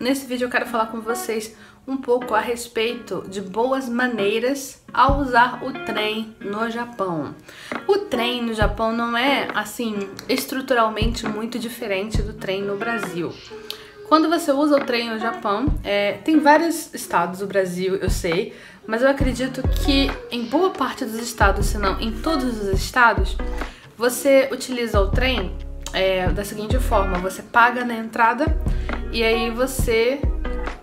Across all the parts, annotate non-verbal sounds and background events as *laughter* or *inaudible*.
Nesse vídeo eu quero falar com vocês um pouco a respeito de boas maneiras ao usar o trem no Japão. O trem no Japão não é assim estruturalmente muito diferente do trem no Brasil. Quando você usa o trem no Japão, é, tem vários estados do Brasil, eu sei, mas eu acredito que em boa parte dos estados, se não em todos os estados, você utiliza o trem é, da seguinte forma: você paga na entrada e aí você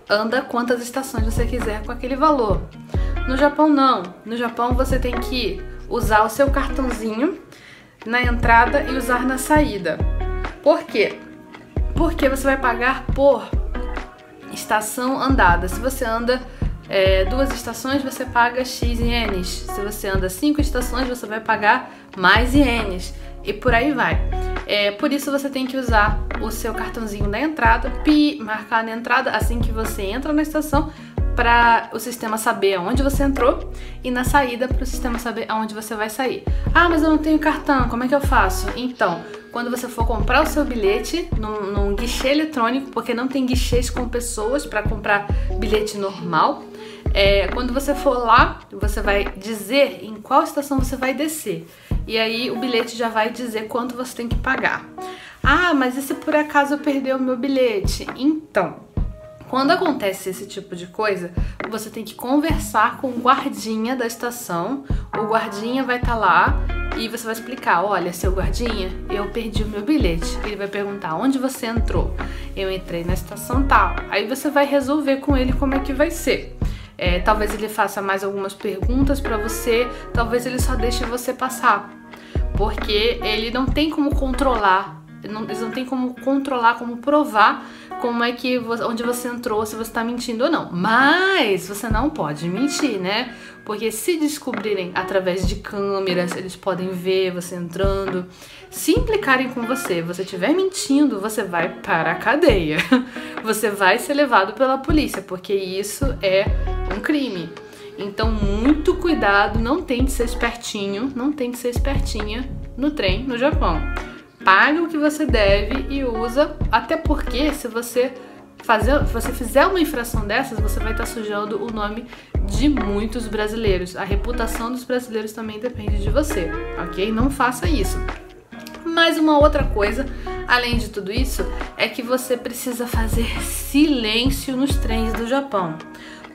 anda quantas estações você quiser com aquele valor. No Japão não. No Japão você tem que usar o seu cartãozinho na entrada e usar na saída. Por quê? Porque você vai pagar por estação andada. Se você anda é, duas estações, você paga X ienes. Se você anda cinco estações, você vai pagar mais ienes. E por aí vai. É, por isso você tem que usar o seu cartãozinho na entrada, pi, marcar na entrada assim que você entra na estação para o sistema saber aonde você entrou e na saída para o sistema saber aonde você vai sair. Ah, mas eu não tenho cartão, como é que eu faço? Então, quando você for comprar o seu bilhete num, num guichê eletrônico, porque não tem guichês com pessoas para comprar bilhete normal, é, quando você for lá, você vai dizer em qual estação você vai descer e aí o bilhete já vai dizer quanto você tem que pagar. Ah, mas e se por acaso eu perder o meu bilhete? Então, quando acontece esse tipo de coisa, você tem que conversar com o guardinha da estação. O guardinha vai estar tá lá e você vai explicar: olha, seu guardinha, eu perdi o meu bilhete. Ele vai perguntar: onde você entrou? Eu entrei na estação tal. Aí você vai resolver com ele como é que vai ser. É, talvez ele faça mais algumas perguntas para você, talvez ele só deixe você passar, porque ele não tem como controlar, não, eles não tem como controlar, como provar como é que onde você entrou, se você está mentindo ou não. Mas você não pode mentir, né? Porque se descobrirem através de câmeras, eles podem ver você entrando. Se implicarem com você, você estiver mentindo, você vai para a cadeia. *laughs* Você vai ser levado pela polícia, porque isso é um crime. Então, muito cuidado, não tente ser espertinho, não tente ser espertinha no trem no Japão. Paga o que você deve e usa, até porque se você fazer, se você fizer uma infração dessas, você vai estar sujando o nome de muitos brasileiros. A reputação dos brasileiros também depende de você, ok? Não faça isso. Mas uma outra coisa, além de tudo isso, é que você precisa fazer silêncio nos trens do Japão.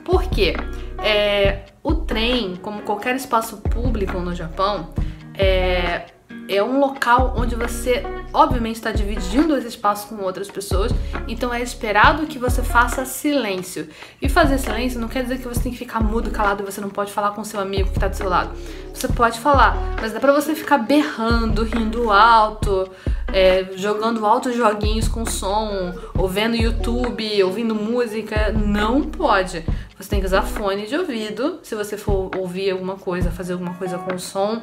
Por quê? É, o trem, como qualquer espaço público no Japão, é, é um local onde você, obviamente, está dividindo esse espaço com outras pessoas, então é esperado que você faça silêncio. E fazer silêncio não quer dizer que você tem que ficar mudo, calado e você não pode falar com seu amigo que está do seu lado. Você pode falar, mas dá pra você ficar berrando, rindo alto, é, jogando altos joguinhos com som, ou vendo YouTube, ouvindo música. Não pode. Você tem que usar fone de ouvido se você for ouvir alguma coisa, fazer alguma coisa com som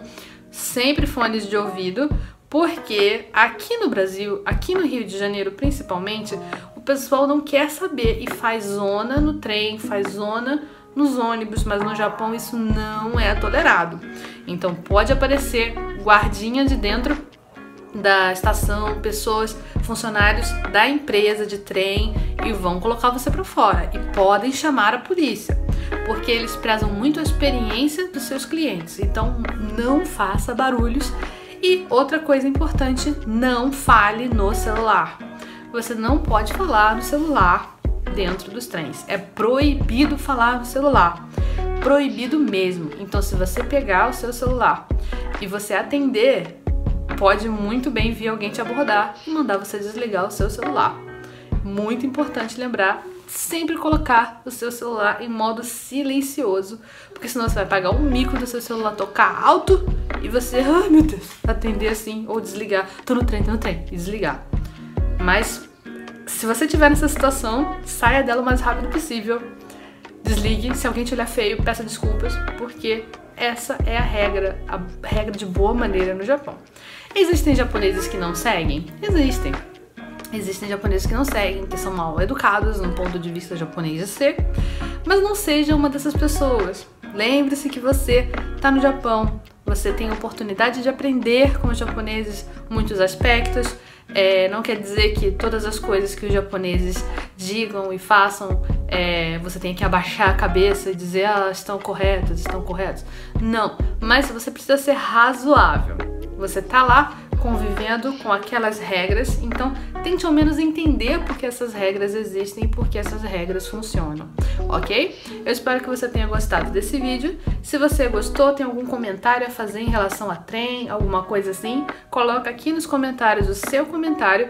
sempre fones de ouvido, porque aqui no Brasil, aqui no Rio de Janeiro principalmente, o pessoal não quer saber e faz zona no trem, faz zona nos ônibus, mas no Japão isso não é tolerado. Então pode aparecer guardinha de dentro da estação, pessoas, funcionários da empresa de trem e vão colocar você para fora e podem chamar a polícia porque eles prezam muito a experiência dos seus clientes. Então, não faça barulhos. E outra coisa importante, não fale no celular. Você não pode falar no celular dentro dos trens. É proibido falar no celular. Proibido mesmo. Então, se você pegar o seu celular e você atender, pode muito bem vir alguém te abordar e mandar você desligar o seu celular. Muito importante lembrar sempre colocar o seu celular em modo silencioso, porque senão você vai pagar um mico do seu celular tocar alto e você, ai oh, meu Deus, atender assim ou desligar. Tô no trem, tô no trem, e desligar. Mas se você tiver nessa situação, saia dela o mais rápido possível. Desligue, se alguém te olhar feio, peça desculpas, porque essa é a regra, a regra de boa maneira no Japão. Existem japoneses que não seguem? Existem. Existem japoneses que não seguem, que são mal educados no ponto de vista japonês de ser, mas não seja uma dessas pessoas. Lembre-se que você está no Japão, você tem a oportunidade de aprender com os japoneses muitos aspectos. É, não quer dizer que todas as coisas que os japoneses digam e façam é, você tem que abaixar a cabeça e dizer ah, estão corretos, estão corretos. Não, mas você precisa ser razoável. Você tá lá convivendo com aquelas regras, então tente ao menos entender por que essas regras existem e por que essas regras funcionam, ok? Eu espero que você tenha gostado desse vídeo. Se você gostou, tem algum comentário a fazer em relação a trem, alguma coisa assim, coloca aqui nos comentários o seu comentário.